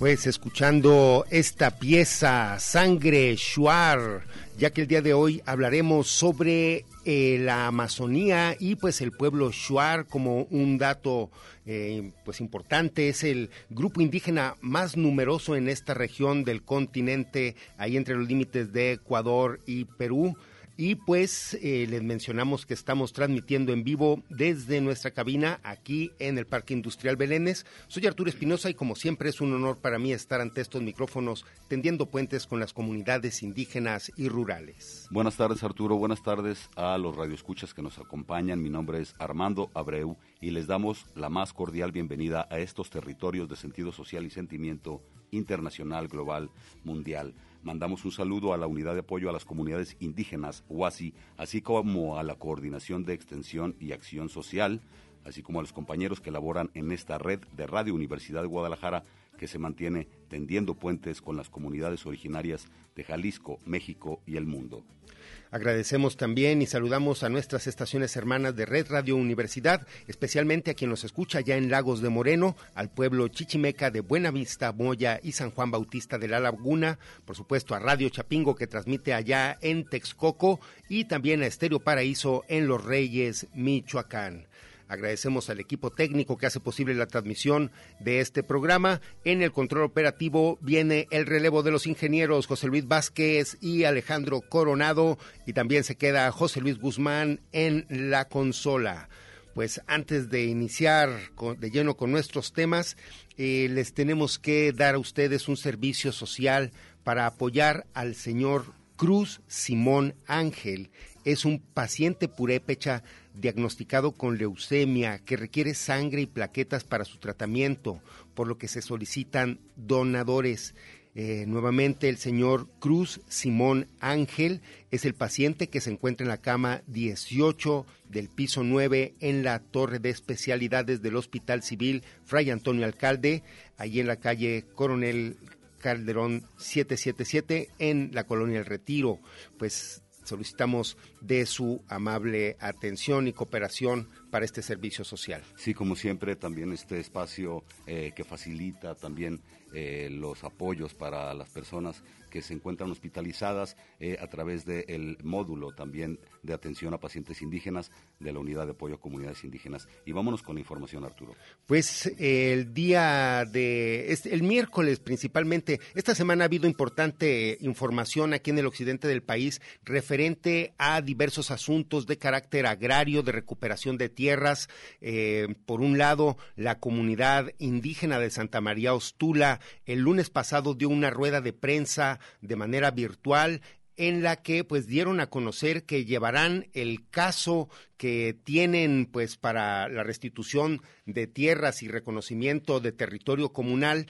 Pues escuchando esta pieza, Sangre Shuar, ya que el día de hoy hablaremos sobre eh, la Amazonía y pues el pueblo Shuar como un dato eh, pues importante, es el grupo indígena más numeroso en esta región del continente, ahí entre los límites de Ecuador y Perú. Y pues eh, les mencionamos que estamos transmitiendo en vivo desde nuestra cabina aquí en el Parque Industrial Belénes. Soy Arturo Espinosa y como siempre es un honor para mí estar ante estos micrófonos tendiendo puentes con las comunidades indígenas y rurales. Buenas tardes Arturo, buenas tardes a los radioescuchas que nos acompañan. Mi nombre es Armando Abreu y les damos la más cordial bienvenida a estos territorios de sentido social y sentimiento internacional, global, mundial. Mandamos un saludo a la Unidad de Apoyo a las Comunidades Indígenas, UASI, así como a la Coordinación de Extensión y Acción Social, así como a los compañeros que laboran en esta red de Radio Universidad de Guadalajara que se mantiene tendiendo puentes con las comunidades originarias de Jalisco, México y el mundo. Agradecemos también y saludamos a nuestras estaciones hermanas de Red Radio Universidad, especialmente a quien nos escucha ya en Lagos de Moreno, al pueblo chichimeca de Buenavista, Moya y San Juan Bautista de la Laguna, por supuesto a Radio Chapingo que transmite allá en Texcoco y también a Estéreo Paraíso en Los Reyes, Michoacán. Agradecemos al equipo técnico que hace posible la transmisión de este programa. En el control operativo viene el relevo de los ingenieros José Luis Vázquez y Alejandro Coronado y también se queda José Luis Guzmán en la consola. Pues antes de iniciar de lleno con nuestros temas, eh, les tenemos que dar a ustedes un servicio social para apoyar al señor Cruz Simón Ángel. Es un paciente purépecha diagnosticado con leucemia que requiere sangre y plaquetas para su tratamiento, por lo que se solicitan donadores. Eh, nuevamente el señor Cruz Simón Ángel es el paciente que se encuentra en la cama 18 del piso 9 en la torre de especialidades del Hospital Civil Fray Antonio Alcalde, allí en la calle Coronel Calderón 777 en la colonia El Retiro. Pues solicitamos de su amable atención y cooperación para este servicio social. Sí, como siempre, también este espacio eh, que facilita también eh, los apoyos para las personas que se encuentran hospitalizadas eh, a través del módulo también de atención a pacientes indígenas de la Unidad de Apoyo a Comunidades Indígenas. Y vámonos con la información, Arturo. Pues el día de, este, el miércoles principalmente, esta semana ha habido importante información aquí en el occidente del país referente a diversos asuntos de carácter agrario, de recuperación de tierras. Eh, por un lado, la comunidad indígena de Santa María Ostula el lunes pasado dio una rueda de prensa de manera virtual en la que pues dieron a conocer que llevarán el caso que tienen pues para la restitución de tierras y reconocimiento de territorio comunal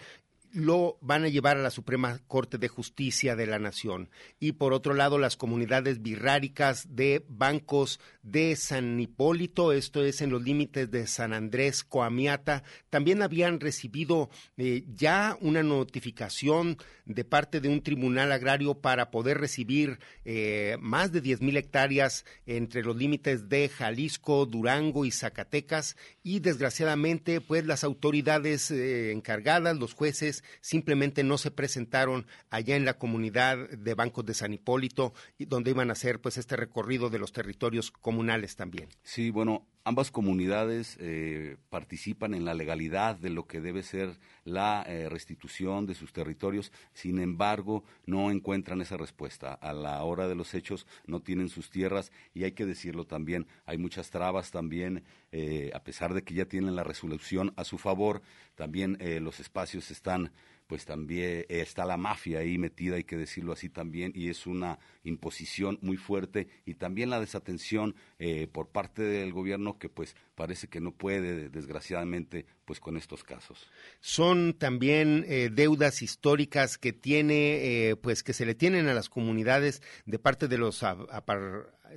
lo van a llevar a la Suprema Corte de Justicia de la Nación. Y por otro lado, las comunidades birráricas de bancos de San Hipólito, esto es en los límites de San Andrés, Coamiata, también habían recibido eh, ya una notificación de parte de un tribunal agrario para poder recibir eh, más de diez mil hectáreas entre los límites de Jalisco, Durango y Zacatecas. Y desgraciadamente, pues las autoridades eh, encargadas, los jueces, simplemente no se presentaron allá en la comunidad de bancos de San Hipólito, donde iban a hacer pues este recorrido de los territorios comunales también. Sí, bueno, ambas comunidades eh, participan en la legalidad de lo que debe ser la eh, restitución de sus territorios, sin embargo, no encuentran esa respuesta. A la hora de los hechos no tienen sus tierras y hay que decirlo también, hay muchas trabas también, eh, a pesar de que ya tienen la resolución a su favor, también los espacios están pues también está la mafia ahí metida, hay que decirlo así también, y es una imposición muy fuerte y también la desatención eh, por parte del gobierno que pues parece que no puede, desgraciadamente, pues con estos casos. Son también eh, deudas históricas que tiene, eh, pues que se le tienen a las comunidades de parte de los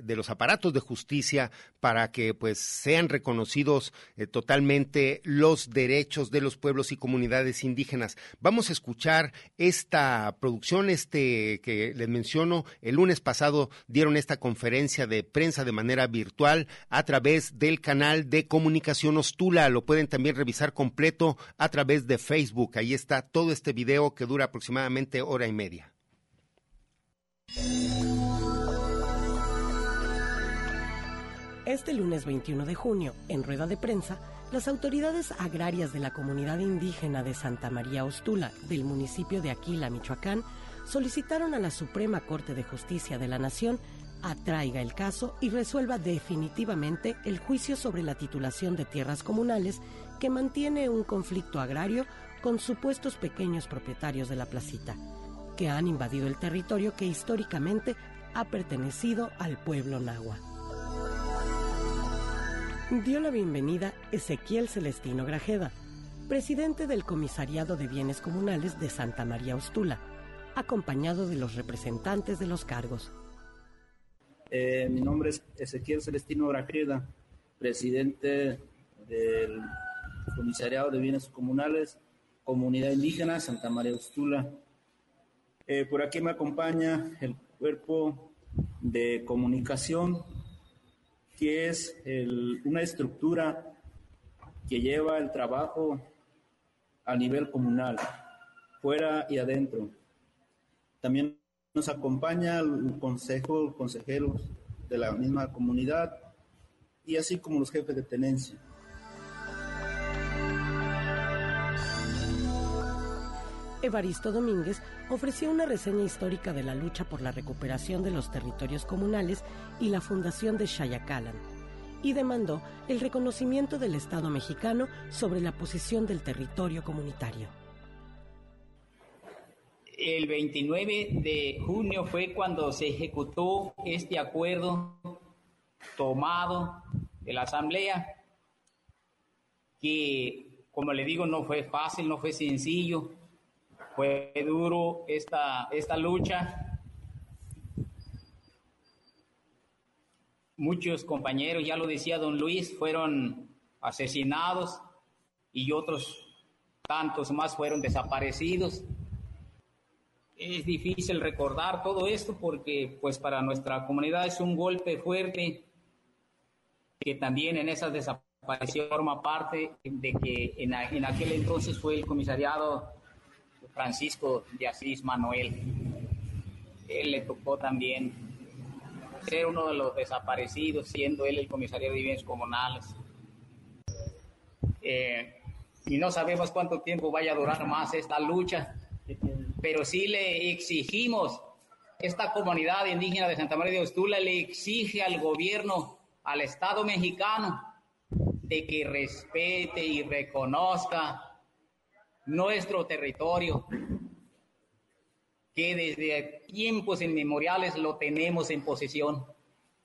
de los aparatos de justicia para que pues sean reconocidos eh, totalmente los derechos de los pueblos y comunidades indígenas. Vamos a escuchar esta producción, este que les menciono, el lunes pasado dieron esta conferencia de prensa de manera virtual a través del canal de comunicación Ostula. Lo pueden también revisar completo a través de Facebook. Ahí está todo este video que dura aproximadamente hora y media. Este lunes 21 de junio, en rueda de prensa, las autoridades agrarias de la comunidad indígena de Santa María Ostula, del municipio de Aquila, Michoacán, solicitaron a la Suprema Corte de Justicia de la Nación atraiga el caso y resuelva definitivamente el juicio sobre la titulación de tierras comunales que mantiene un conflicto agrario con supuestos pequeños propietarios de la placita, que han invadido el territorio que históricamente ha pertenecido al pueblo nahua. Dio la bienvenida Ezequiel Celestino Grajeda, presidente del Comisariado de Bienes Comunales de Santa María Ostula, acompañado de los representantes de los cargos. Eh, mi nombre es Ezequiel Celestino Grajeda, presidente del Comisariado de Bienes Comunales, Comunidad Indígena, Santa María Ustula. Eh, por aquí me acompaña el cuerpo de comunicación, que es una estructura que lleva el trabajo a nivel comunal, fuera y adentro. También nos acompaña el consejo, consejeros de la misma comunidad y así como los jefes de tenencia. Evaristo Domínguez ofreció una reseña histórica de la lucha por la recuperación de los territorios comunales y la fundación de Chayacalan, y demandó el reconocimiento del Estado mexicano sobre la posición del territorio comunitario. El 29 de junio fue cuando se ejecutó este acuerdo tomado de la Asamblea, que, como le digo, no fue fácil, no fue sencillo, fue duro esta, esta lucha. Muchos compañeros, ya lo decía don Luis, fueron asesinados y otros tantos más fueron desaparecidos. Es difícil recordar todo esto porque pues para nuestra comunidad es un golpe fuerte que también en esa desaparición forma parte de que en, en aquel entonces fue el comisariado Francisco de Asís Manuel. Él le tocó también ser uno de los desaparecidos, siendo él el comisario de bienes comunales. Eh, y no sabemos cuánto tiempo vaya a durar más esta lucha, pero sí le exigimos, esta comunidad indígena de Santa María de Ostula le exige al gobierno, al Estado mexicano, de que respete y reconozca nuestro territorio, que desde tiempos inmemoriales lo tenemos en posesión.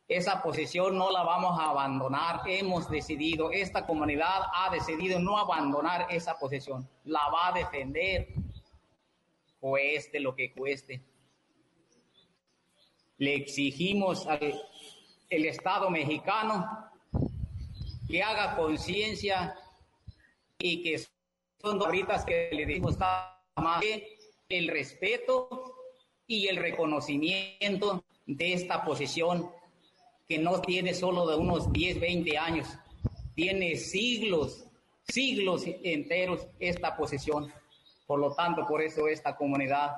Esa posesión no la vamos a abandonar. Hemos decidido, esta comunidad ha decidido no abandonar esa posesión. La va a defender, cueste lo que cueste. Le exigimos al el Estado mexicano que haga conciencia y que son ahorita que le dimos más el respeto y el reconocimiento de esta posesión que no tiene solo de unos 10, 20 años, tiene siglos, siglos enteros esta posesión. Por lo tanto, por eso esta comunidad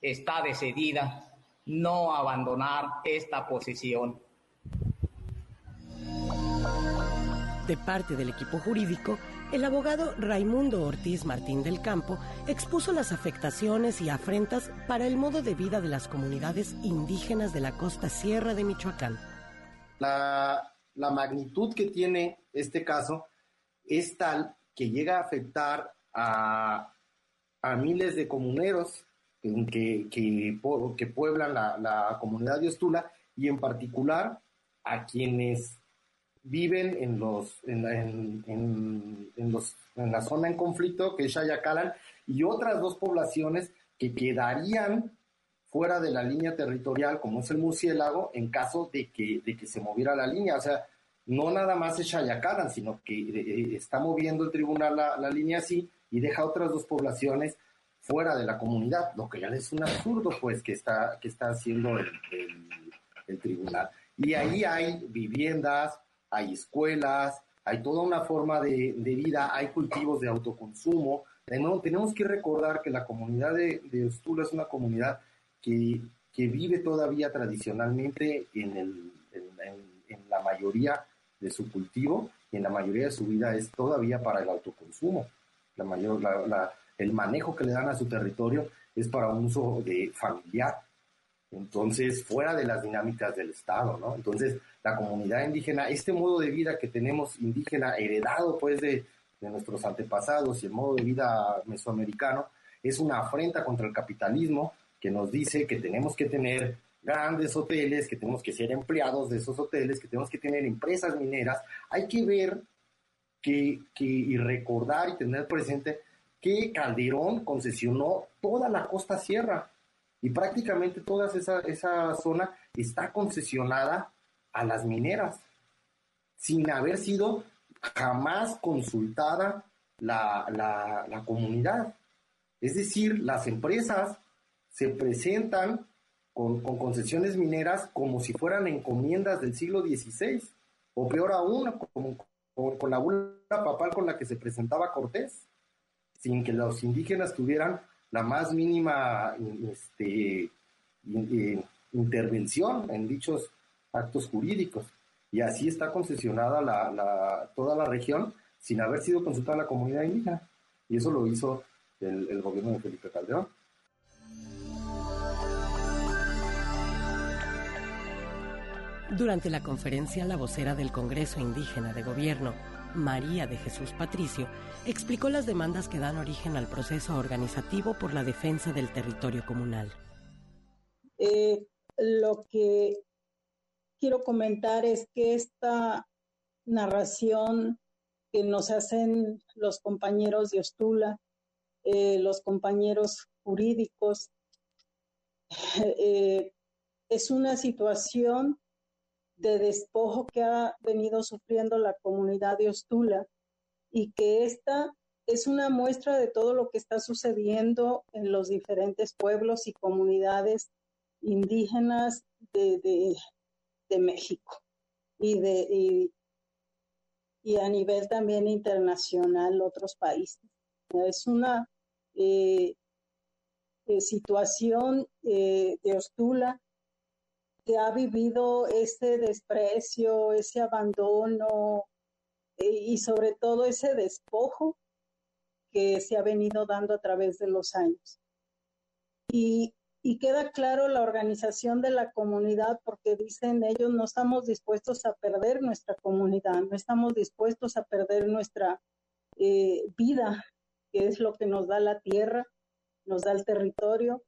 está decidida no abandonar esta posesión. De parte del equipo jurídico, el abogado Raimundo Ortiz Martín del Campo expuso las afectaciones y afrentas para el modo de vida de las comunidades indígenas de la costa sierra de Michoacán. La, magnitud que tiene este caso es tal que llega a afectar a, miles de comuneros que, que, que pueblan la, la comunidad de Ostula y en particular a quienes viven en los en, en, en, los, en la zona en conflicto, que es Chayacalan, y otras dos poblaciones que quedarían fuera de la línea territorial, como es el murciélago, en caso de que, de que se moviera la línea. O sea, no nada más es Chayacalan, sino que eh, eh, está moviendo el tribunal la, la, línea así y deja otras dos poblaciones fuera de la comunidad, lo que ya es un absurdo, pues, que está, que está haciendo el, el tribunal. Y ahí hay viviendas, hay escuelas, hay toda una forma de, vida, hay cultivos de autoconsumo. tenemos que recordar que la comunidad de, de Ostula es una comunidad que, vive todavía tradicionalmente en, la mayoría de su cultivo y en la mayoría de su vida es todavía para el autoconsumo. La mayor, el manejo que le dan a su territorio es para un uso de familiar. Entonces, fuera de las dinámicas del Estado, ¿no? Entonces, la comunidad indígena, este modo de vida que tenemos indígena heredado pues de, nuestros antepasados y el modo de vida mesoamericano es una afrenta contra el capitalismo que nos dice que tenemos que tener grandes hoteles, que tenemos que ser empleados de esos hoteles, que tenemos que tener empresas mineras. Hay que ver que, y recordar y tener presente que Calderón concesionó toda la costa sierra y prácticamente toda esa, esa zona está concesionada a las mineras, sin haber sido jamás consultada la, comunidad. Es decir, las empresas se presentan con, concesiones mineras como si fueran encomiendas del siglo XVI, o peor aún, como, con la bula papal con la que se presentaba Cortés, sin que los indígenas tuvieran la más mínima este, intervención en dichos actos jurídicos. Y así está concesionada la, toda la región sin haber sido consultada la comunidad indígena. Y eso lo hizo el, el gobierno de Felipe Calderón. Durante la conferencia, la vocera del Congreso Indígena de Gobierno, María de Jesús Patricio, explicó las demandas que dan origen al proceso organizativo por la defensa del territorio comunal. Eh, lo que quiero comentar es que esta narración que nos hacen los compañeros de Ostula, eh, los compañeros jurídicos, eh, es una situación de despojo que ha venido sufriendo la comunidad de Ostula y que esta es una muestra de todo lo que está sucediendo en los diferentes pueblos y comunidades indígenas de, de México. y, de, y, a nivel también internacional otros países. Es una eh, eh, situación de Ostula que ha vivido ese desprecio, ese abandono y sobre todo ese despojo que se ha venido dando a través de los años. Y, queda claro la organización de la comunidad porque dicen ellos no estamos dispuestos a perder nuestra comunidad, no estamos dispuestos a perder nuestra eh, vida, que es lo que nos da la tierra, nos da el territorio.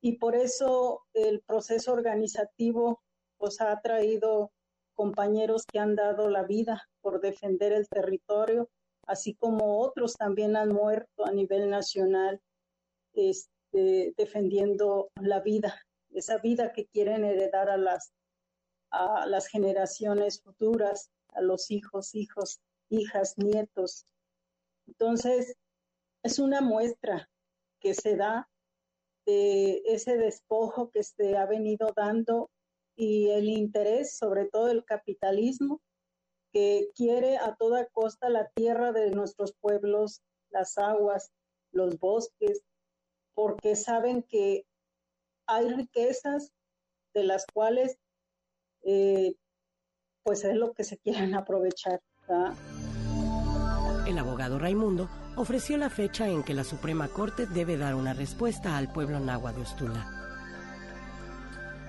Y por eso el proceso organizativo pues ha traído compañeros que han dado la vida por defender el territorio así como otros también han muerto a nivel nacional este, defendiendo la vida, esa vida que quieren heredar a las, a las generaciones futuras, a los hijos, hijos, hijas, nietos. Entonces, es una muestra que se da de ese despojo que se ha venido dando y el interés, sobre todo el capitalismo, que quiere a toda costa la tierra de nuestros pueblos, las aguas, los bosques, porque saben que hay riquezas de las cuales eh, pues es lo que se quieren aprovechar. El abogado Raimundo ofreció la fecha en que la Suprema Corte debe dar una respuesta al pueblo náhuatl de Ostula.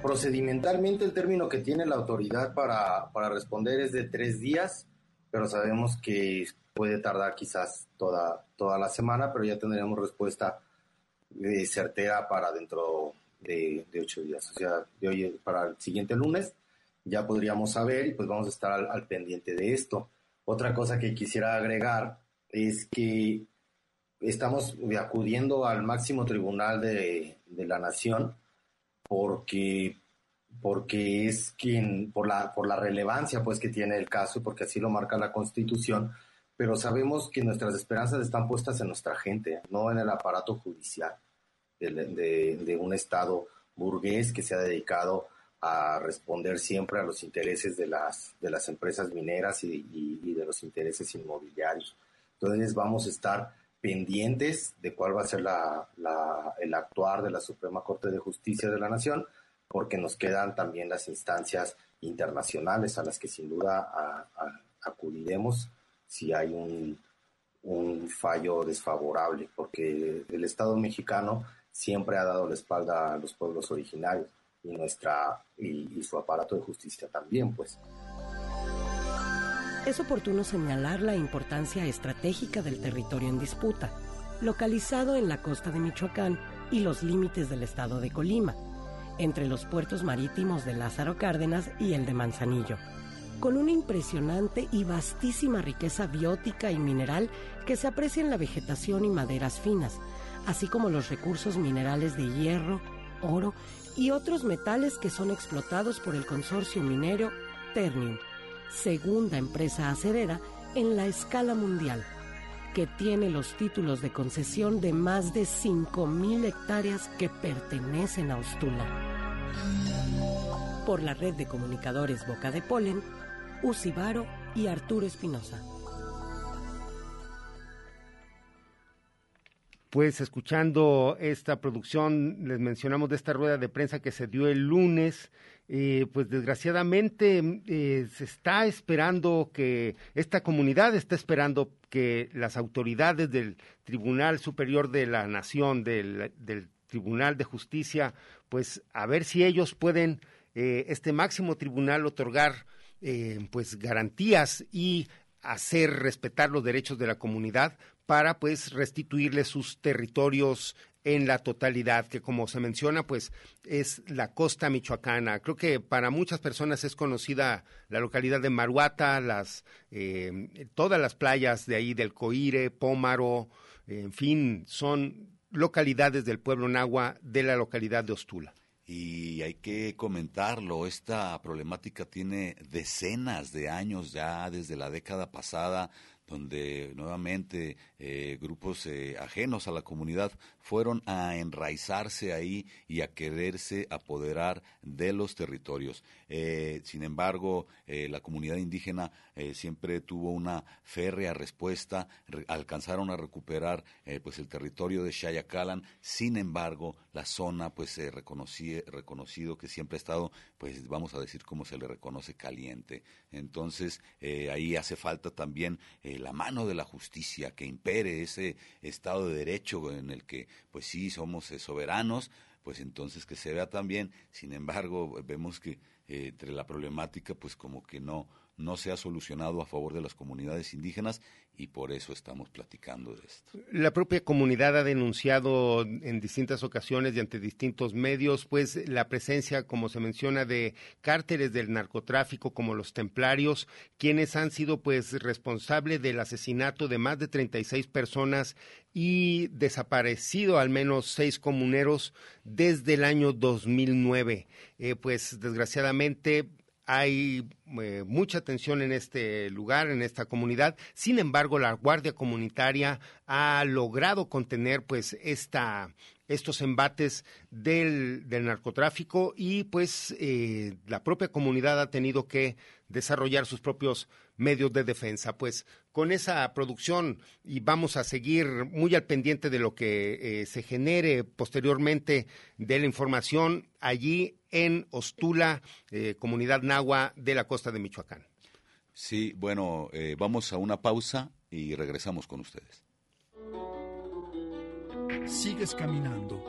Procedimentalmente el término que tiene la autoridad para, responder es de tres días, pero sabemos que puede tardar quizás toda, toda la semana, pero ya tendremos respuesta de certera para dentro de, ocho días. O sea, de hoy para el siguiente lunes ya podríamos saber y pues vamos a estar al, pendiente de esto. Otra cosa que quisiera agregar es que estamos acudiendo al máximo tribunal de, de la nación porque porque es quien por la por la relevancia pues que tiene el caso porque así lo marca la Constitución pero sabemos que nuestras esperanzas están puestas en nuestra gente no en el aparato judicial de, un estado burgués que se ha dedicado a responder siempre a los intereses de las de las empresas mineras y, de los intereses inmobiliarios. Entonces vamos a estar pendientes de cuál va a ser el actuar de la Suprema Corte de Justicia de la Nación, porque nos quedan también las instancias internacionales a las que sin duda acudiremos si hay un, fallo desfavorable, porque el Estado mexicano siempre ha dado la espalda a los pueblos originarios y su aparato de justicia también, pues. Es oportuno señalar la importancia estratégica del territorio en disputa, localizado en la costa de Michoacán y los límites del estado de Colima, entre los puertos marítimos de Lázaro Cárdenas y el de Manzanillo, con una impresionante y vastísima riqueza biótica y mineral que se aprecia en la vegetación y maderas finas, así como los recursos minerales de hierro, oro y otros metales que son explotados por el consorcio minero Ternium segunda empresa acerera en la escala mundial, que tiene los títulos de concesión de más de 5.000 hectáreas que pertenecen a Ostula. Por la red de comunicadores Boca de Polen, Usibaro y Arturo Espinosa. Pues escuchando esta producción, les mencionamos de esta rueda de prensa que se dio el lunes, eh, pues desgraciadamente eh, se está esperando que esta comunidad está esperando que las autoridades del Tribunal Superior de la Nación, del, Tribunal de Justicia, pues a ver si ellos pueden, eh, este máximo tribunal, otorgar pues garantías y hacer respetar los derechos de la comunidad para pues restituirle sus territorios en la totalidad, que como se menciona, pues es la costa michoacana. Creo que para muchas personas es conocida la localidad de Maruata, las, eh, todas las playas de ahí del Coire, Pómaro, en fin, son localidades del pueblo Nahua de la localidad de Ostula. Y hay que comentarlo, esta problemática tiene decenas de años ya, desde la década pasada, donde nuevamente eh, grupos eh, ajenos a la comunidad fueron a enraizarse ahí y a quererse apoderar de los territorios. Eh, sin embargo, eh, la comunidad indígena eh, siempre tuvo una férrea respuesta, alcanzaron a recuperar pues el territorio de Shayacalan. Sin embargo, la zona pues se reconocido que siempre ha estado, pues vamos a decir como se le reconoce caliente. Entonces, ahí hace falta también la mano de la justicia que impere ese Estado de Derecho en el que pues sí somos soberanos, pues entonces que se vea también. Sin embargo, vemos que eh, entre la problemática, pues como que no, no se ha solucionado a favor de las comunidades indígenas y por eso estamos platicando de esto. La propia comunidad ha denunciado en distintas ocasiones y ante distintos medios, pues la presencia, como se menciona, de cárteles del narcotráfico como los templarios, quienes han sido pues responsables del asesinato de más de 36 personas y desaparecido al menos seis comuneros desde el año 2009. Eh, pues desgraciadamente hay eh, mucha tensión en este lugar, en esta comunidad. Sin embargo, la Guardia Comunitaria ha logrado contener pues esta, estos embates del, narcotráfico y pues eh, la propia comunidad ha tenido que desarrollar sus propios medios de defensa. Pues con esa producción y vamos a seguir muy al pendiente de lo que eh, se genere posteriormente de la información allí en Ostula, eh, comunidad nahua de la costa de Michoacán. Sí, bueno, eh, vamos a una pausa y regresamos con ustedes. Sigues caminando.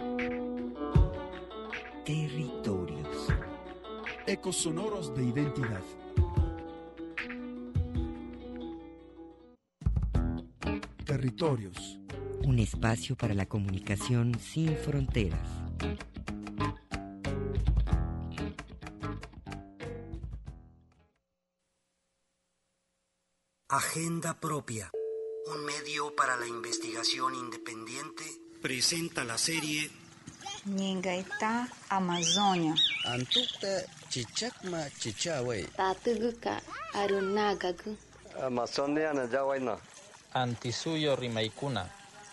Territorios. Ecos sonoros de identidad. Territorios. Un espacio para la comunicación sin fronteras. Agenda propia. Un medio para la investigación independiente presenta la serie Ningaita Amazonia. Antukta chichakma chichawe. Tatuguka arunagagu. Amazonia na jawaina. Antisuyo rimaikuna.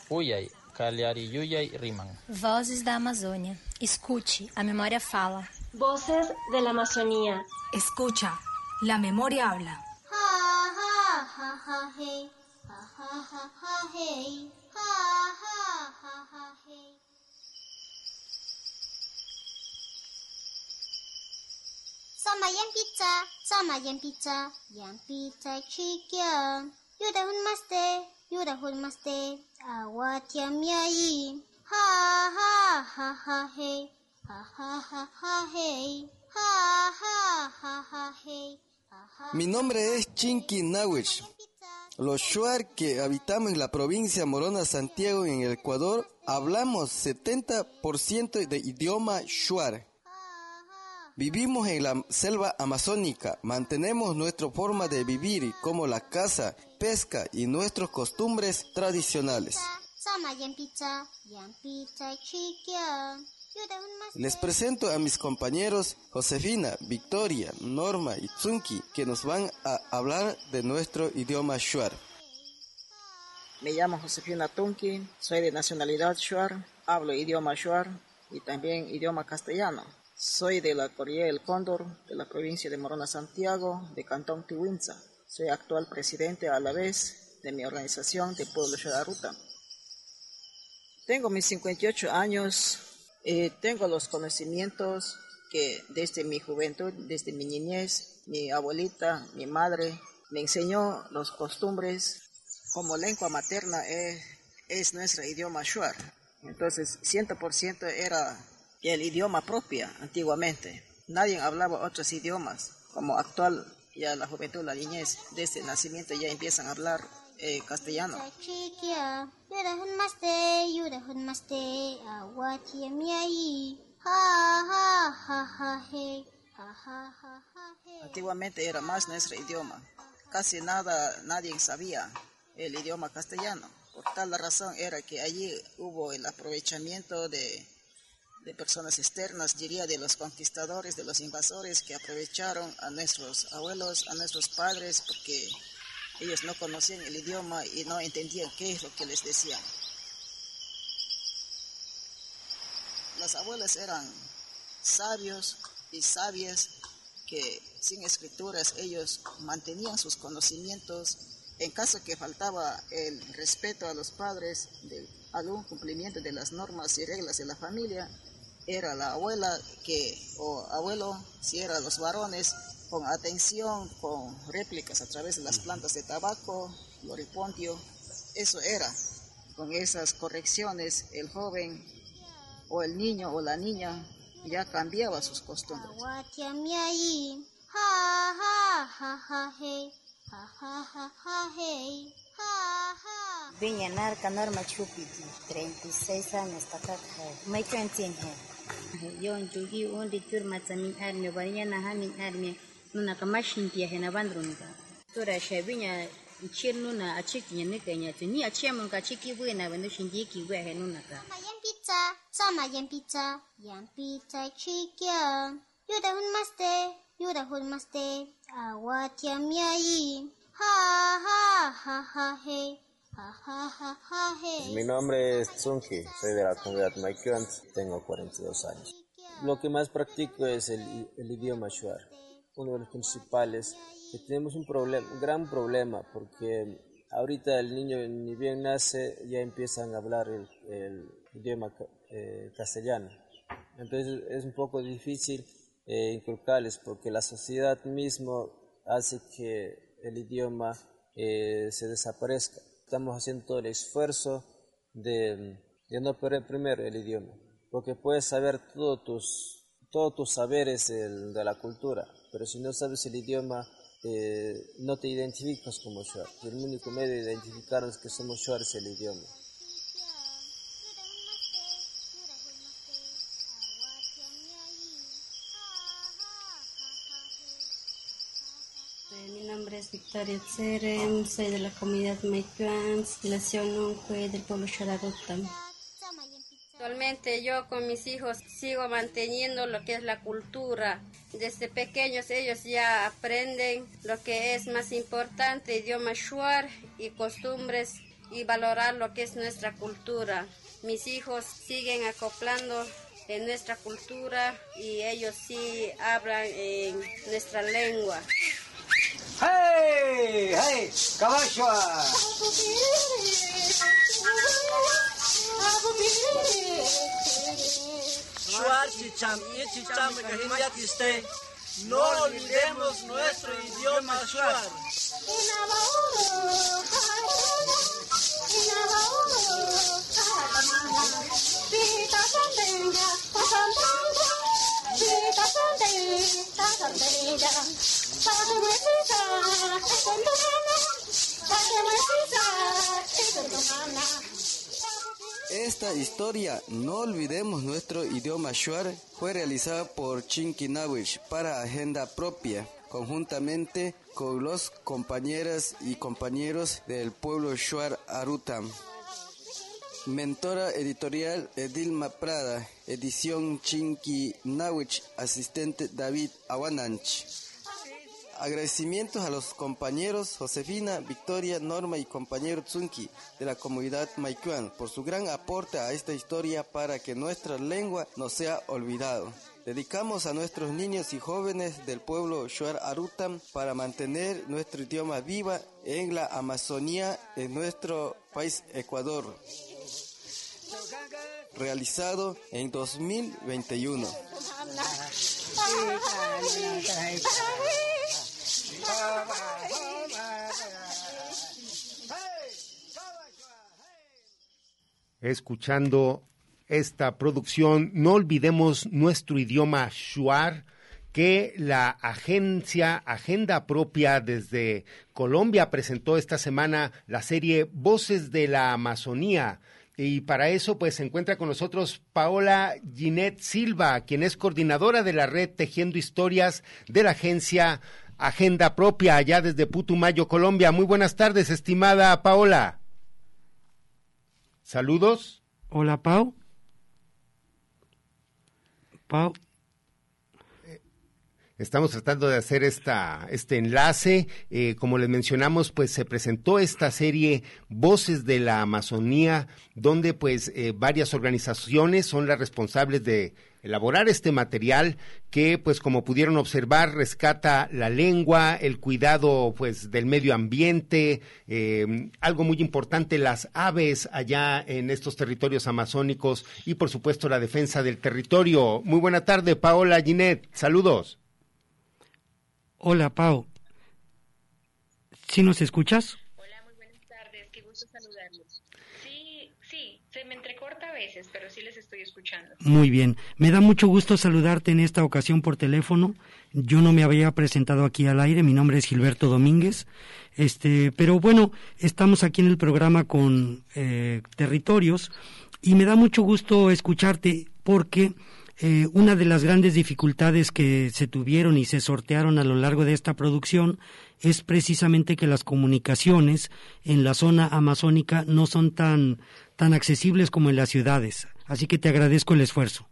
Uyai, Yuyai riman. Vozes da Amazônia. Escute, a memória fala. Voces de la Amazonía. Escucha, la memoria habla. Mi nombre es Chinky Nawich. Los Shuar que habitamos en la provincia Morona Santiago en el Ecuador hablamos 70% de idioma Shuar. Vivimos en la selva amazónica, mantenemos nuestra forma de vivir como la caza, pesca y nuestras costumbres tradicionales. Les presento a mis compañeros Josefina, Victoria, Norma y Tsunki, que nos van a hablar de nuestro idioma Shuar. Me llamo Josefina Tunki, soy de nacionalidad Shuar, hablo idioma Shuar y también idioma castellano. Soy de la Corriere del Cóndor, de la provincia de Morona Santiago, de Cantón Tihuinza. Soy actual presidente a la vez de mi organización de Pueblo Ruta. Tengo mis 58 años, eh, tengo los conocimientos que desde mi juventud, desde mi niñez, mi abuelita, mi madre, me enseñó las costumbres. Como lengua materna es, es nuestro idioma shuar. Entonces, 100% era el idioma propio antiguamente. Nadie hablaba otros idiomas. Como actual, ya la juventud, la niñez, desde el nacimiento ya empiezan a hablar eh, castellano. Antiguamente era más nuestro idioma. Casi nada, nadie sabía el idioma castellano. Por tal razón era que allí hubo el aprovechamiento de, de personas externas, diría de los conquistadores, de los invasores que aprovecharon a nuestros abuelos, a nuestros padres, porque ellos no conocían el idioma y no entendían qué es lo que les decían. Las abuelas eran sabios y sabias que sin escrituras ellos mantenían sus conocimientos. En caso que faltaba el respeto a los padres de algún cumplimiento de las normas y reglas de la familia, era la abuela que, o abuelo, si eran los varones, con atención, con réplicas a través de las plantas de tabaco, loripontio, eso era. Con esas correcciones, el joven o el niño o la niña ya cambiaba sus costumbres. Viña Narca Norma Chupiti, 36 años, Takaka, Maicho Entienje. Yo en Chugi, un dichur matzamin armio, variana hamin armio, nuna kamashin tia hena bandrunga. Shabinya, nuna chiki buena, ka. pizza, sama yan pizza, yan pizza. Yuda hun maste, yuda hun maste. Ha hey. Mi nombre es Tsunki, soy de la comunidad Maikyuan, tengo 42 años. Lo que más practico es el, el idioma Shuar, uno de los principales, que tenemos un, un gran problema porque ahorita el niño ni bien nace ya empiezan a hablar el, el idioma eh, castellano. Entonces es un poco difícil eh, inculcarles porque la sociedad mismo hace que el idioma eh, se desaparezca. Estamos haciendo todo el esfuerzo de, de, no perder primero el idioma, porque puedes saber todos tus, todos tus saberes de, de la cultura, pero si no sabes el idioma, eh, no te identificas como Shuar. El único medio de identificarnos que somos Shuar es el idioma. Mi nombre es Victoria Tserem, soy de la comunidad Maicuan, Nación del pueblo Shararutam. Actualmente yo con mis hijos sigo manteniendo lo que es la cultura. Desde pequeños ellos ya aprenden lo que es más importante, idioma shuar y costumbres y valorar lo que es nuestra cultura. Mis hijos siguen acoplando en nuestra cultura y ellos sí hablan en nuestra lengua. ¡Hey! ¡Hey! ¡Caballo! Y. No olvidemos nuestro idioma Shuar. Esta historia, no olvidemos nuestro idioma Shuar, fue realizada por Chinkinawish para Agenda Propia, conjuntamente con los compañeras y compañeros del pueblo Shuar Arutam. Mentora editorial Edilma Prada, edición Chinki Nawich, asistente David Awananch. Agradecimientos a los compañeros Josefina, Victoria, Norma y compañero Tsunki de la comunidad Maicuan por su gran aporte a esta historia para que nuestra lengua no sea olvidado. Dedicamos a nuestros niños y jóvenes del pueblo Shuar Arutam para mantener nuestro idioma viva en la Amazonía en nuestro país Ecuador realizado en 2021. Escuchando esta producción, no olvidemos nuestro idioma shuar que la agencia Agenda Propia desde Colombia presentó esta semana la serie Voces de la Amazonía. Y para eso, pues se encuentra con nosotros Paola Ginette Silva, quien es coordinadora de la red Tejiendo Historias de la agencia Agenda Propia, allá desde Putumayo, Colombia. Muy buenas tardes, estimada Paola. Saludos. Hola, Pau. Pau. Estamos tratando de hacer esta, este enlace. Eh, como les mencionamos, pues se presentó esta serie Voces de la Amazonía, donde pues eh, varias organizaciones son las responsables de elaborar este material que, pues como pudieron observar, rescata la lengua, el cuidado pues del medio ambiente, eh, algo muy importante, las aves allá en estos territorios amazónicos y por supuesto la defensa del territorio. Muy buena tarde, Paola Ginet. Saludos. Hola, Pau. ¿Sí nos escuchas? Hola, muy buenas tardes. Qué gusto saludarlos. Sí, sí, se me entrecorta a veces, pero sí les estoy escuchando. Muy bien. Me da mucho gusto saludarte en esta ocasión por teléfono. Yo no me había presentado aquí al aire. Mi nombre es Gilberto Domínguez. Este, pero bueno, estamos aquí en el programa con eh, territorios y me da mucho gusto escucharte porque eh, una de las grandes dificultades que se tuvieron y se sortearon a lo largo de esta producción es precisamente que las comunicaciones en la zona amazónica no son tan, tan accesibles como en las ciudades. Así que te agradezco el esfuerzo.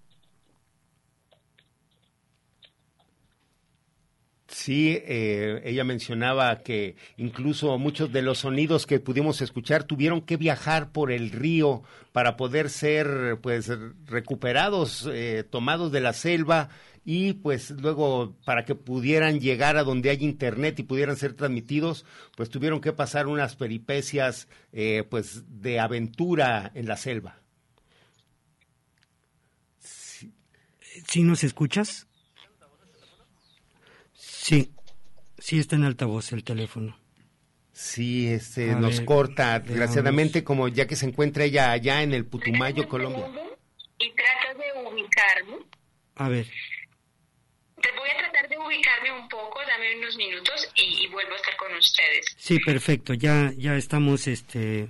Sí, eh, ella mencionaba que incluso muchos de los sonidos que pudimos escuchar tuvieron que viajar por el río para poder ser, pues, recuperados, eh, tomados de la selva y, pues, luego para que pudieran llegar a donde hay internet y pudieran ser transmitidos, pues tuvieron que pasar unas peripecias, eh, pues, de aventura en la selva. ¿Sí nos escuchas? Sí, sí está en altavoz el teléfono. Sí, este, nos corta, desgraciadamente, como ya que se encuentra ella allá en el Putumayo, Colombia. Y trato de ubicarme. A ver. Te voy a tratar de ubicarme un poco, dame unos minutos y, y vuelvo a estar con ustedes. Sí, perfecto, ya, ya estamos, este,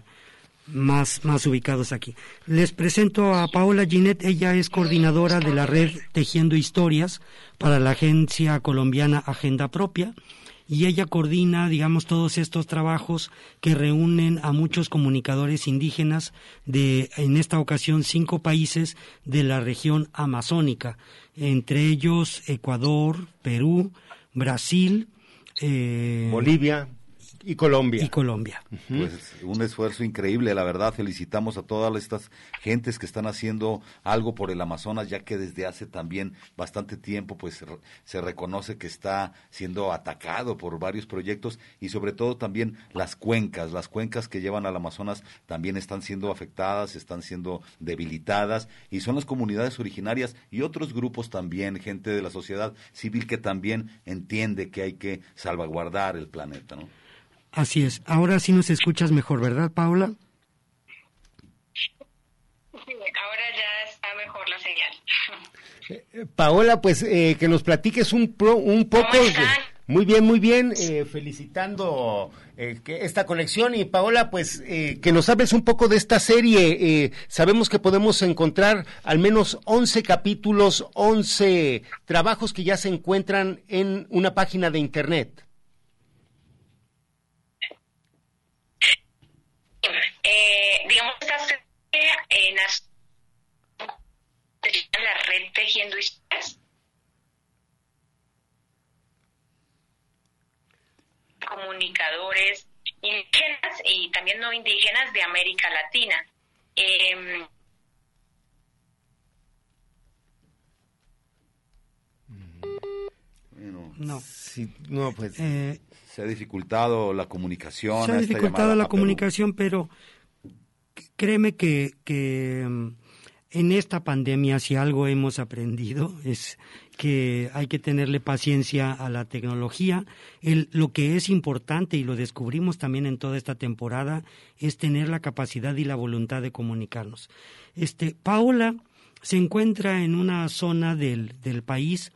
más, más ubicados aquí. Les presento a Paola Ginet, ella es coordinadora de la red Tejiendo Historias para la agencia colombiana Agenda Propia y ella coordina, digamos, todos estos trabajos que reúnen a muchos comunicadores indígenas de, en esta ocasión, cinco países de la región amazónica, entre ellos Ecuador, Perú, Brasil, eh, Bolivia, y Colombia. Y Colombia. Pues un esfuerzo increíble, la verdad. Felicitamos a todas estas gentes que están haciendo algo por el Amazonas, ya que desde hace también bastante tiempo pues se reconoce que está siendo atacado por varios proyectos y sobre todo también las cuencas, las cuencas que llevan al Amazonas también están siendo afectadas, están siendo debilitadas y son las comunidades originarias y otros grupos también, gente de la sociedad civil que también entiende que hay que salvaguardar el planeta, ¿no? Así es. Ahora sí nos escuchas mejor, ¿verdad, Paula? Sí, ahora ya está mejor la señal. Eh, Paola, pues eh, que nos platiques un, pro, un poco. muy bien, muy bien. Eh, felicitando eh, que esta conexión. Y Paola, pues eh, que nos hables un poco de esta serie. sabemos que podemos encontrar al menos 11 capítulos, 11 trabajos que ya se encuentran en una página de Internet. Eh, digamos, esta serie en la red Tejiendo Historias. comunicadores indígenas y también no indígenas de América Latina. Eh, no. Sí, no, pues. Eh, se ha dificultado la comunicación. Se ha dificultado la comunicación, pero créeme que, que mm, en esta pandemia si algo hemos aprendido es que hay que tenerle paciencia a la tecnología. El, lo que es importante, y lo descubrimos también en toda esta temporada, es tener la capacidad y la voluntad de comunicarnos. Este, Paola se encuentra en una zona del, del país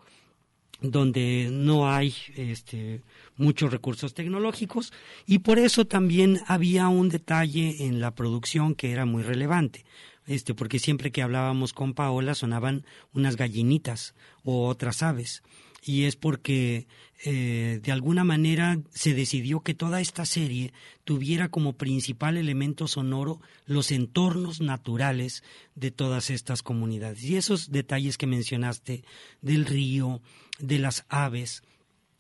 donde no hay este, muchos recursos tecnológicos y por eso también había un detalle en la producción que era muy relevante. Este, porque siempre que hablábamos con Paola sonaban unas gallinitas o otras aves. Y es porque eh, de alguna manera se decidió que toda esta serie tuviera como principal elemento sonoro los entornos naturales de todas estas comunidades. Y esos detalles que mencionaste del río, de las aves,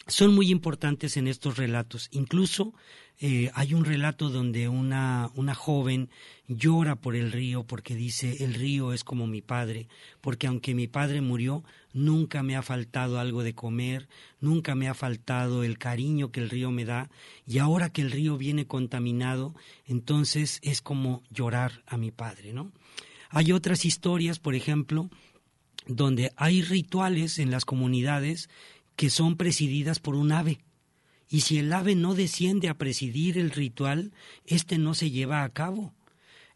son muy importantes en estos relatos. Incluso eh, hay un relato donde una, una joven llora por el río porque dice, el río es como mi padre, porque aunque mi padre murió, nunca me ha faltado algo de comer, nunca me ha faltado el cariño que el río me da, y ahora que el río viene contaminado, entonces es como llorar a mi padre, ¿no? Hay otras historias, por ejemplo, donde hay rituales en las comunidades que son presididas por un ave. Y si el ave no desciende a presidir el ritual, éste no se lleva a cabo.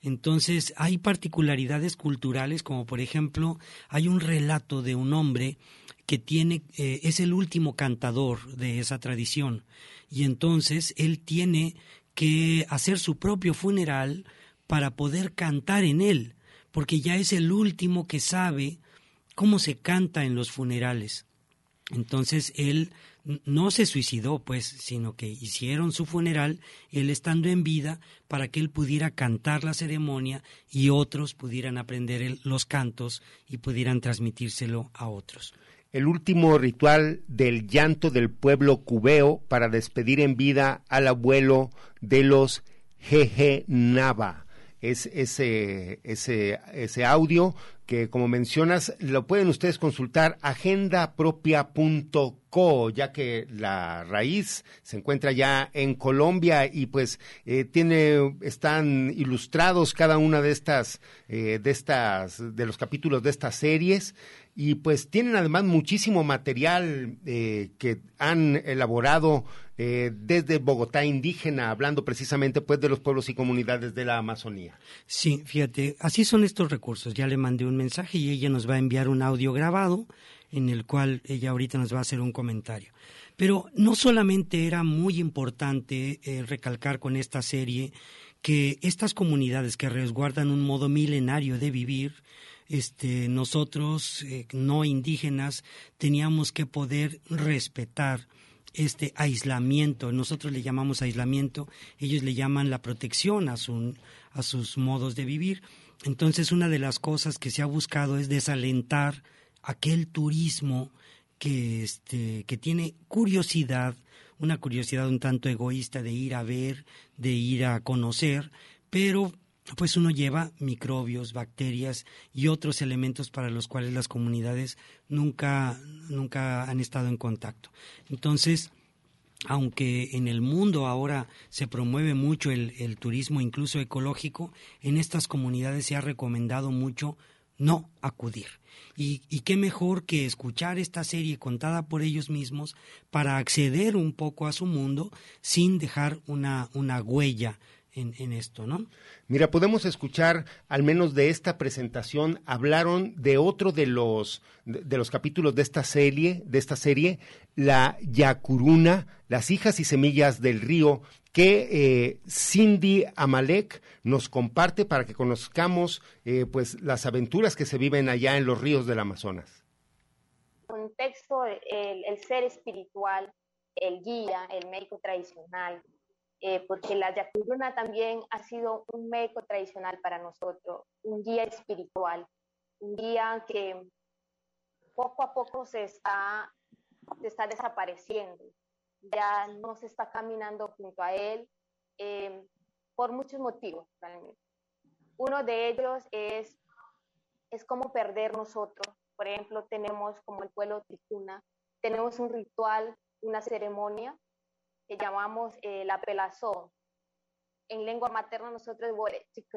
Entonces hay particularidades culturales, como por ejemplo, hay un relato de un hombre que tiene, eh, es el último cantador de esa tradición, y entonces él tiene que hacer su propio funeral para poder cantar en él, porque ya es el último que sabe cómo se canta en los funerales. Entonces él no se suicidó, pues, sino que hicieron su funeral, él estando en vida, para que él pudiera cantar la ceremonia y otros pudieran aprender los cantos y pudieran transmitírselo a otros. El último ritual del llanto del pueblo cubeo para despedir en vida al abuelo de los Jeje Nava es ese, ese, ese audio que como mencionas lo pueden ustedes consultar agendapropia.co ya que la raíz se encuentra ya en Colombia y pues eh, tiene están ilustrados cada una de estas eh, de estas de los capítulos de estas series y pues tienen además muchísimo material eh, que han elaborado eh, desde Bogotá indígena, hablando precisamente pues de los pueblos y comunidades de la Amazonía. Sí, fíjate, así son estos recursos. Ya le mandé un mensaje y ella nos va a enviar un audio grabado en el cual ella ahorita nos va a hacer un comentario. Pero no solamente era muy importante eh, recalcar con esta serie que estas comunidades que resguardan un modo milenario de vivir, este, nosotros, eh, no indígenas, teníamos que poder respetar este aislamiento. Nosotros le llamamos aislamiento, ellos le llaman la protección a, a sus modos de vivir. Entonces, una de las cosas que se ha buscado es desalentar aquel turismo que, este, que tiene curiosidad, una curiosidad un tanto egoísta de ir a ver, de ir a conocer, pero pues uno lleva microbios, bacterias y otros elementos para los cuales las comunidades nunca, nunca han estado en contacto. Entonces, aunque en el mundo ahora se promueve mucho el, turismo incluso ecológico, en estas comunidades se ha recomendado mucho no acudir. Y, qué mejor que escuchar esta serie contada por ellos mismos para acceder un poco a su mundo sin dejar una huella en, esto, ¿no? Mira, podemos escuchar, al menos de esta presentación, hablaron de otro de los, de, los capítulos de esta serie, de esta serie, la Yacuruna, las hijas y semillas del río, que eh, Cindy Amalek nos comparte para que conozcamos eh, pues las aventuras que se viven allá en los ríos del Amazonas. Contexto, el, el ser espiritual, el guía, el médico tradicional, eh, porque la Yacuruna también ha sido un médico tradicional para nosotros, un guía espiritual, un guía que poco a poco se está, se está desapareciendo, ya no se está caminando junto a él eh, por muchos motivos realmente. Uno de ellos es, es cómo perder nosotros. Por ejemplo, tenemos como el pueblo Ticuna, tenemos un ritual, una ceremonia que llamamos eh, la pelazón. En lengua materna nosotros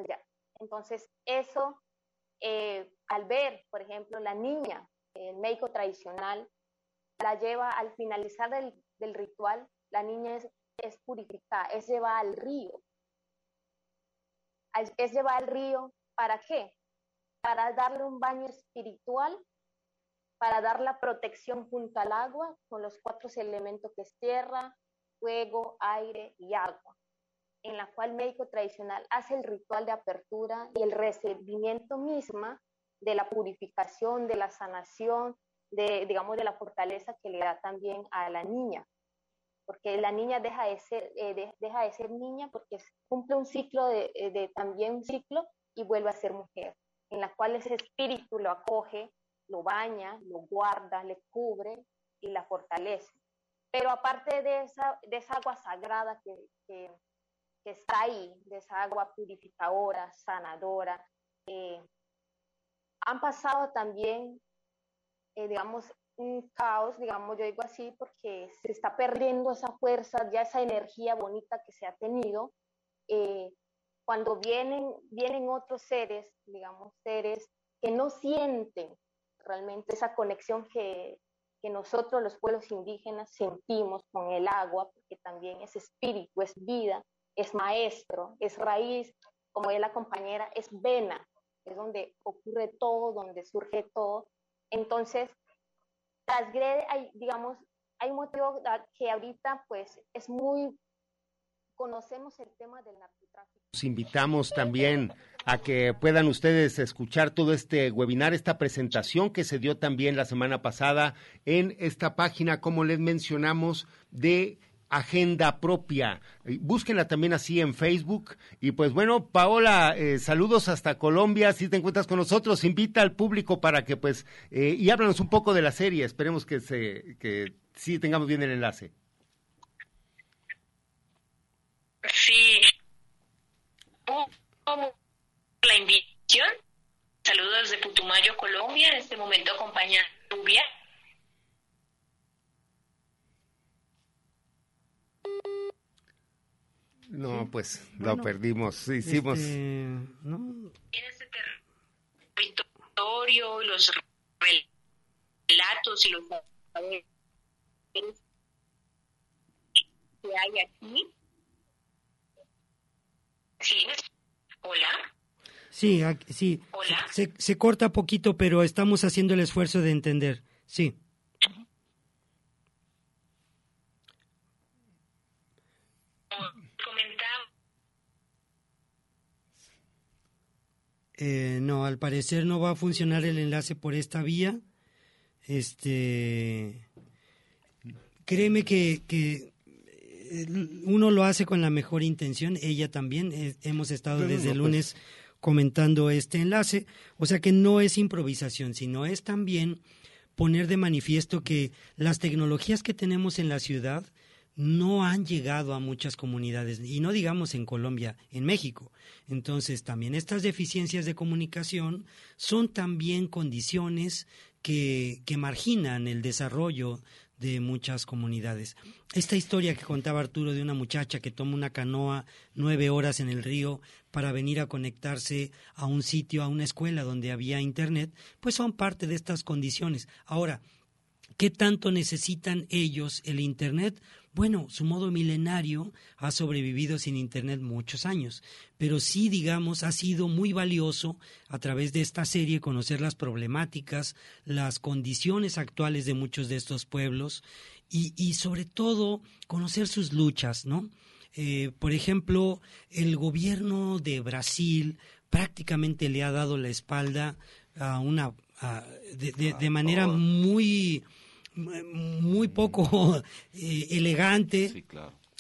ya. Entonces, eso, eh, al ver, por ejemplo, la niña, el médico tradicional, la lleva al finalizar del, del ritual, la niña es, es purificada, es llevada al río. Es llevada al río, ¿para qué? Para darle un baño espiritual, para dar la protección junto al agua, con los cuatro elementos que es tierra, fuego, aire y agua, en la cual el médico tradicional hace el ritual de apertura y el recibimiento misma de la purificación, de la sanación, de, digamos, de la fortaleza que le da también a la niña, porque la niña deja de ser, eh, deja de ser niña porque cumple un ciclo de, eh, de, también un ciclo y vuelve a ser mujer, en la cual ese espíritu lo acoge, lo baña, lo guarda, le cubre y la fortalece. Pero aparte de esa, de esa agua sagrada que, que, que está ahí, de esa agua purificadora, sanadora, eh, han pasado también, eh, digamos, un caos, digamos, yo digo así, porque se está perdiendo esa fuerza, ya esa energía bonita que se ha tenido. Eh, cuando vienen, vienen otros seres, digamos, seres que no sienten realmente esa conexión que, que nosotros los pueblos indígenas sentimos con el agua, porque también es espíritu, es vida, es maestro, es raíz, como es la compañera, es vena, es donde ocurre todo, donde surge todo. Entonces, transgrede, hay, digamos, hay motivo que ahorita pues es muy, conocemos el tema del narcotráfico. Los invitamos también a que puedan ustedes escuchar todo este webinar, esta presentación que se dio también la semana pasada en esta página, como les mencionamos, de agenda propia. Búsquenla también así en Facebook. Y pues bueno, Paola, eh, saludos hasta Colombia. Si te encuentras con nosotros, invita al público para que pues, eh, y háblanos un poco de la serie. Esperemos que, se, que sí tengamos bien el enlace. Sí. La invitación. Saludos desde Putumayo, Colombia. En este momento acompaña Rubia No, pues lo perdimos. Hicimos. Este, ¿no? En este territorio, los relatos y los que hay aquí. ¿Sí? Hola. Sí, sí. Hola. Se, se corta poquito, pero estamos haciendo el esfuerzo de entender. Sí. Eh, no, al parecer no va a funcionar el enlace por esta vía. Este, créeme que, que uno lo hace con la mejor intención. Ella también. Eh, hemos estado desde el pues. lunes comentando este enlace. O sea que no es improvisación, sino es también poner de manifiesto que las tecnologías que tenemos en la ciudad no han llegado a muchas comunidades, y no digamos en Colombia, en México. Entonces, también estas deficiencias de comunicación son también condiciones que, que marginan el desarrollo de muchas comunidades. Esta historia que contaba Arturo de una muchacha que toma una canoa nueve horas en el río para venir a conectarse a un sitio, a una escuela donde había internet, pues son parte de estas condiciones. Ahora, ¿qué tanto necesitan ellos el internet? Bueno, su modo milenario ha sobrevivido sin Internet muchos años, pero sí, digamos, ha sido muy valioso a través de esta serie conocer las problemáticas, las condiciones actuales de muchos de estos pueblos y, sobre todo conocer sus luchas, ¿no? Eh, por ejemplo, el gobierno de Brasil prácticamente le ha dado la espalda a una de, manera muy muy poco eh, elegante.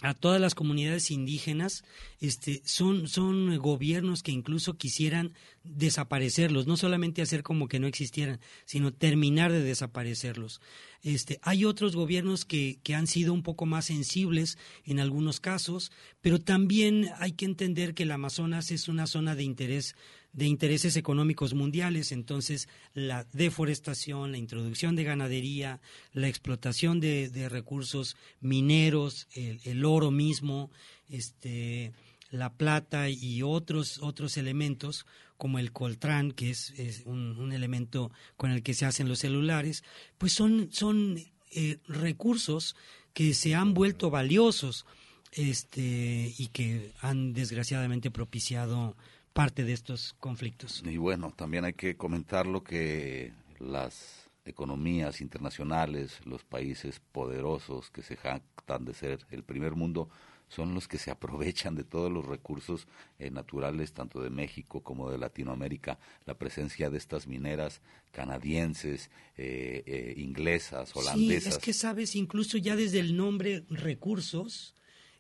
a todas las comunidades indígenas, este, son, son gobiernos que incluso quisieran desaparecerlos, no solamente hacer como que no existieran, sino terminar de desaparecerlos. Este, hay otros gobiernos que, que han sido un poco más sensibles en algunos casos, pero también hay que entender que el Amazonas es una zona de interés de intereses económicos mundiales, entonces la deforestación, la introducción de ganadería, la explotación de, recursos mineros, el, oro mismo, este, la plata y otros, otros elementos como el coltrán, que es, un, elemento con el que se hacen los celulares, pues son, son eh, recursos que se han vuelto valiosos este, y que han desgraciadamente propiciado parte de estos conflictos. Y bueno, también hay que comentar lo que las economías internacionales, los países poderosos que se jactan de ser el primer mundo, son los que se aprovechan de todos los recursos eh, naturales, tanto de México como de Latinoamérica. La presencia de estas mineras canadienses, eh, eh, inglesas, holandesas. Sí, es que sabes, incluso ya desde el nombre recursos,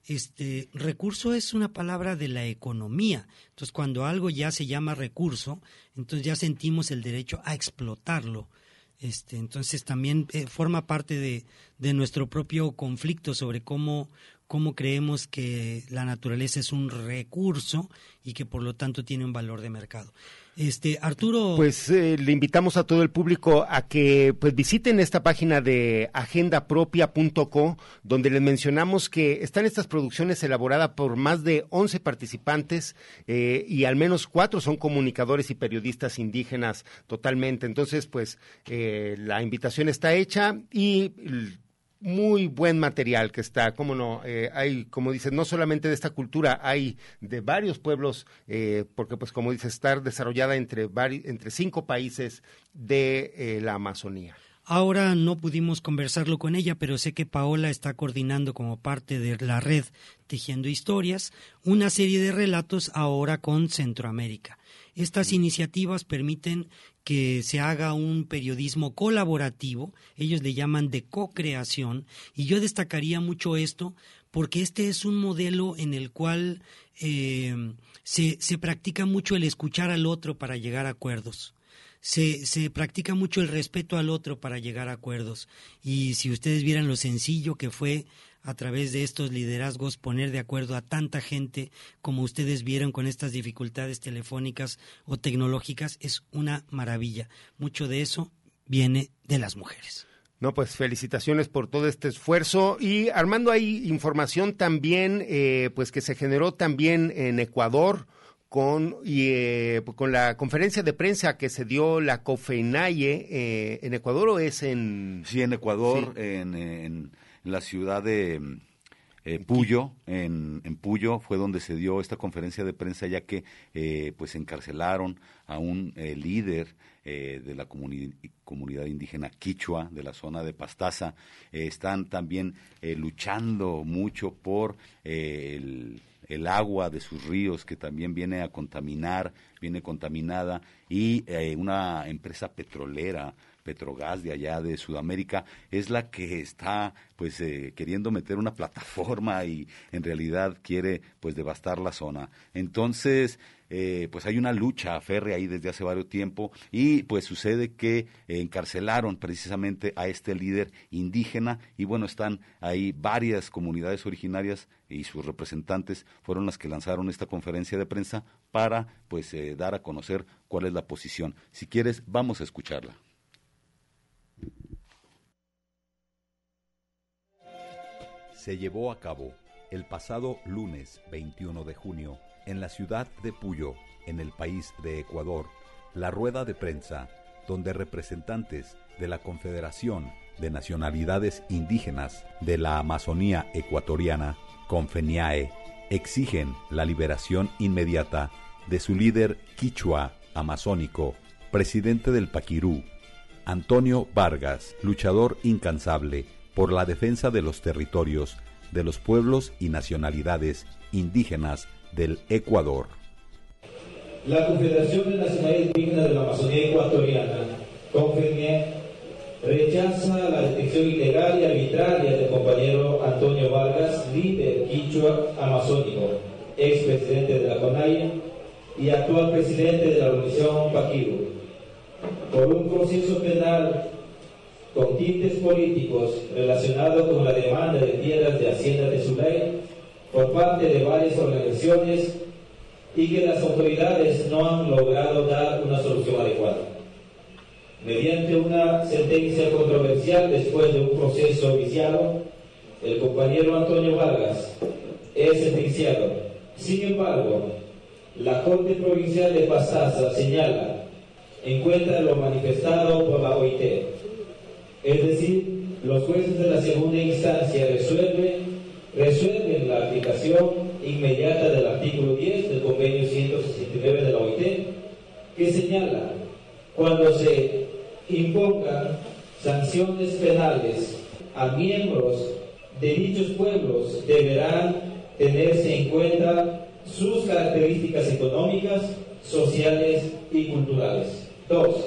este recurso es una palabra de la economía. Entonces, cuando algo ya se llama recurso, entonces ya sentimos el derecho a explotarlo. Este, entonces también eh, forma parte de, de, nuestro propio conflicto sobre cómo, cómo creemos que la naturaleza es un recurso y que por lo tanto tiene un valor de mercado. Este, Arturo. Pues eh, le invitamos a todo el público a que pues visiten esta página de agendapropia.co, donde les mencionamos que están estas producciones elaboradas por más de 11 participantes eh, y al menos cuatro son comunicadores y periodistas indígenas totalmente. Entonces, pues eh, la invitación está hecha y muy buen material que está, cómo no, eh, hay, como dices, no solamente de esta cultura, hay de varios pueblos, eh, porque pues como dices, estar desarrollada entre, entre cinco países de eh, la Amazonía. Ahora no pudimos conversarlo con ella, pero sé que Paola está coordinando como parte de la red Tejiendo Historias una serie de relatos ahora con Centroamérica. Estas iniciativas permiten que se haga un periodismo colaborativo, ellos le llaman de co-creación, y yo destacaría mucho esto porque este es un modelo en el cual eh, se, se practica mucho el escuchar al otro para llegar a acuerdos. Se, se, practica mucho el respeto al otro para llegar a acuerdos. Y si ustedes vieran lo sencillo que fue a través de estos liderazgos poner de acuerdo a tanta gente como ustedes vieron con estas dificultades telefónicas o tecnológicas es una maravilla. Mucho de eso viene de las mujeres. No, pues felicitaciones por todo este esfuerzo. Y Armando, hay información también, eh, pues que se generó también en Ecuador con, y, eh, con la conferencia de prensa que se dio la COFENAIE eh, en Ecuador o es en... Sí, en Ecuador, en en la ciudad de eh, Puyo, en, Puyo fue donde se dio esta conferencia de prensa ya que eh, pues encarcelaron a un eh, líder de la comunidad indígena quichua de la zona de Pastaza. están también luchando mucho por el el agua de sus ríos que también viene a contaminar, viene contaminada y una empresa petrolera Petrogas de allá de Sudamérica es la que está pues eh, queriendo meter una plataforma y en realidad quiere pues devastar la zona. Entonces, eh, pues hay una lucha férrea ahí desde hace varios tiempo y pues sucede que encarcelaron precisamente a este líder indígena y bueno, están ahí varias comunidades originarias y sus representantes fueron las que lanzaron esta conferencia de prensa para pues eh, dar a conocer cuál es la posición. Si quieres, vamos a escucharla. Se llevó a cabo el pasado lunes 21 de junio en la ciudad de Puyo, en el país de Ecuador, la rueda de prensa donde representantes de la Confederación de Nacionalidades Indígenas de la Amazonía Ecuatoriana, Confeniae, exigen la liberación inmediata de su líder quichua amazónico, presidente del Paquirú, Antonio Vargas, luchador incansable por la defensa de los territorios de los pueblos y nacionalidades indígenas del Ecuador. La Confederación de Nacionalidades Indígenas de la Amazonía Ecuatoriana, CONFENIE, rechaza la detención ilegal y arbitraria del compañero Antonio Vargas, líder quichua amazónico, expresidente de la CONAIE y actual presidente de la organización Paquiru, por un proceso penal con tintes políticos relacionados con la demanda de tierras de Hacienda de Zulay por parte de varias organizaciones y que las autoridades no han logrado dar una solución adecuada. Mediante una sentencia controversial después de un proceso viciado, el compañero Antonio Vargas es sentenciado. Sin embargo, la Corte Provincial de Pasaza señala, encuentra lo manifestado por la OIT, es decir, los jueces de la segunda instancia resuelven, la aplicación inmediata del artículo 10 del convenio 169 de la OIT, que señala cuando se impongan sanciones penales a miembros de dichos pueblos deberán tenerse en cuenta sus características económicas, sociales y culturales. Dos,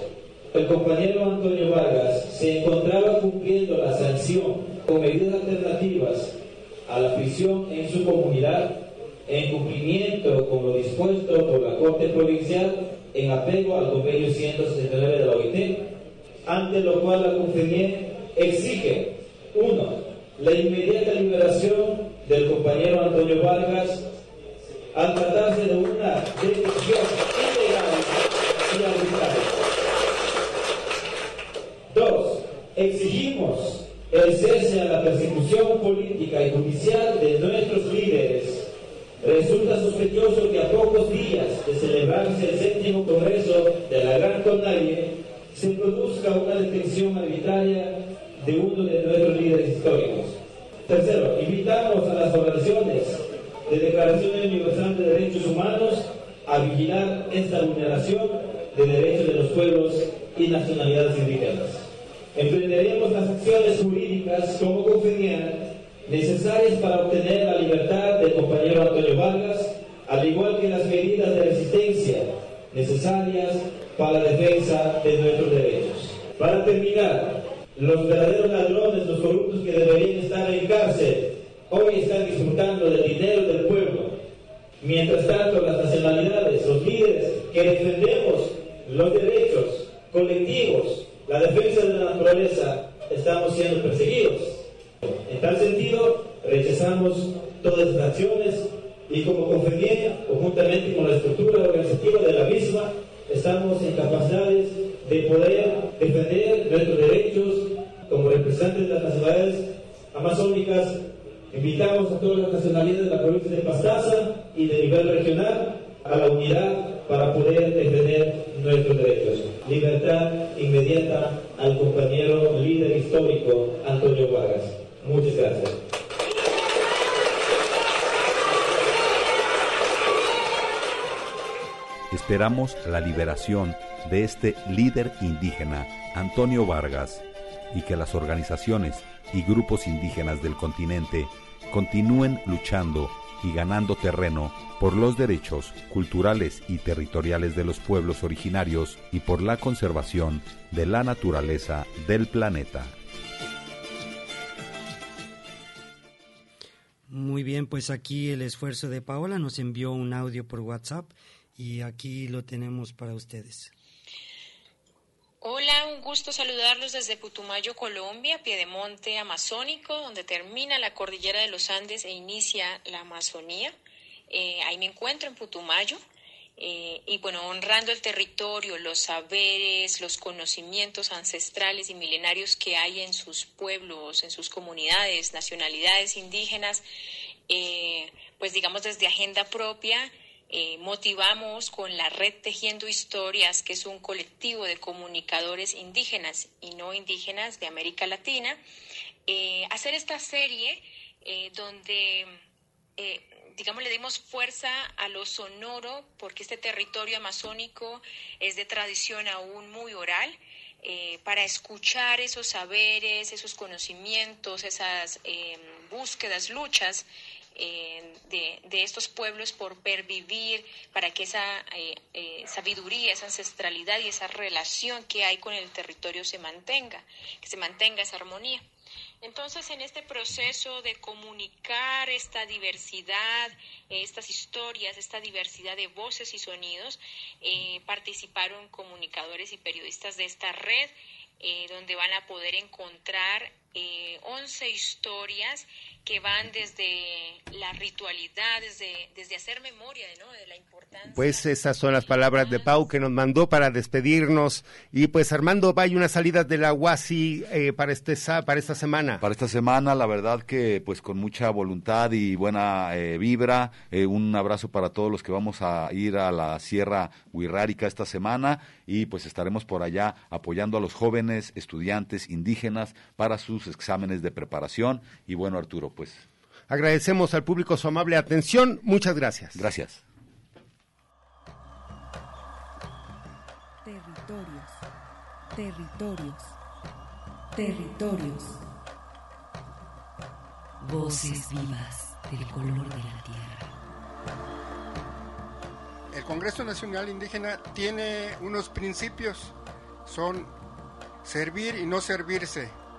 el compañero Antonio Vargas se encontraba cumpliendo la sanción con medidas alternativas a la prisión en su comunidad en cumplimiento con lo dispuesto por la Corte Provincial en apego al convenio 169 de la OIT, ante lo cual la CONFENIE exige, uno, la inmediata liberación del compañero Antonio Vargas al tratarse de una detención ilegal y arbitraria. Dos, exigimos el cese a la persecución política y judicial de nuestros líderes. Resulta sospechoso que a pocos días de celebrarse el séptimo congreso de la Gran Conalle se produzca una detención arbitraria de uno de nuestros líderes históricos. Tercero, invitamos a las organizaciones de Declaración Universal de Derechos Humanos a vigilar esta vulneración de derechos de los pueblos y nacionalidades indígenas. Emprenderemos las acciones jurídicas como confedían necesarias para obtener la libertad del compañero Antonio Vargas, al igual que las medidas de resistencia necesarias para la defensa de nuestros derechos. Para terminar, los verdaderos ladrones, los corruptos que deberían estar en cárcel, hoy están disfrutando del dinero del pueblo. Mientras tanto, las nacionalidades, los líderes que defendemos los derechos colectivos, la defensa de la naturaleza, estamos siendo perseguidos. En tal sentido, rechazamos todas las acciones y como conferencia, conjuntamente con la estructura organizativa de la misma, estamos en capacidades de poder defender nuestros derechos como representantes de las nacionalidades amazónicas. Invitamos a todas las nacionalidades de la provincia de Pastaza y de nivel regional a la unidad para poder defender nuestros derechos. Libertad inmediata al compañero líder histórico Antonio Vargas. Muchas gracias. Esperamos la liberación de este líder indígena, Antonio Vargas, y que las organizaciones y grupos indígenas del continente continúen luchando y ganando terreno por los derechos culturales y territoriales de los pueblos originarios y por la conservación de la naturaleza del planeta. Muy bien, pues aquí el esfuerzo de Paola nos envió un audio por WhatsApp y aquí lo tenemos para ustedes. Hola, un gusto saludarlos desde Putumayo, Colombia, Piedemonte Amazónico, donde termina la cordillera de los Andes e inicia la Amazonía. Eh, ahí me encuentro en Putumayo. Eh, y bueno, honrando el territorio, los saberes, los conocimientos ancestrales y milenarios que hay en sus pueblos, en sus comunidades, nacionalidades indígenas, eh, pues digamos desde agenda propia, eh, motivamos con la red Tejiendo Historias, que es un colectivo de comunicadores indígenas y no indígenas de América Latina, eh, hacer esta serie eh, donde, digamos, le dimos fuerza a lo sonoro, porque este territorio amazónico es de tradición aún muy oral. para escuchar esos saberes, esos conocimientos, esas búsquedas, luchas de, de, estos pueblos por pervivir, para que esa eh, eh, sabiduría, esa ancestralidad y esa relación que hay con el territorio se mantenga, que se mantenga esa armonía. Entonces, en este proceso de comunicar esta diversidad, estas historias, esta diversidad de voces y sonidos, eh, participaron comunicadores y periodistas de esta red, donde van a poder encontrar 11 historias que van desde la ritualidad, desde, desde hacer memoria ¿no? de la importancia. Pues esas son las palabras de Pau que nos mandó para despedirnos. Y pues Armando, vaya una salida de la UASI eh, para, este, para esta semana. Para esta semana, la verdad que pues con mucha voluntad y buena eh, vibra. Eh, un abrazo para todos los que vamos a ir a la Sierra Huirrárica esta semana y pues estaremos por allá apoyando a los jóvenes estudiantes indígenas para sus exámenes de preparación. Y bueno, Arturo, pues. Agradecemos al público su amable atención. Muchas gracias. Gracias. Territorios. Territorios. Territorios. Voces vivas del color de la tierra. El Congreso Nacional Indígena tiene unos principios. Son servir y no servirse,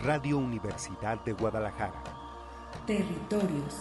Radio Universidad de Guadalajara. Territorios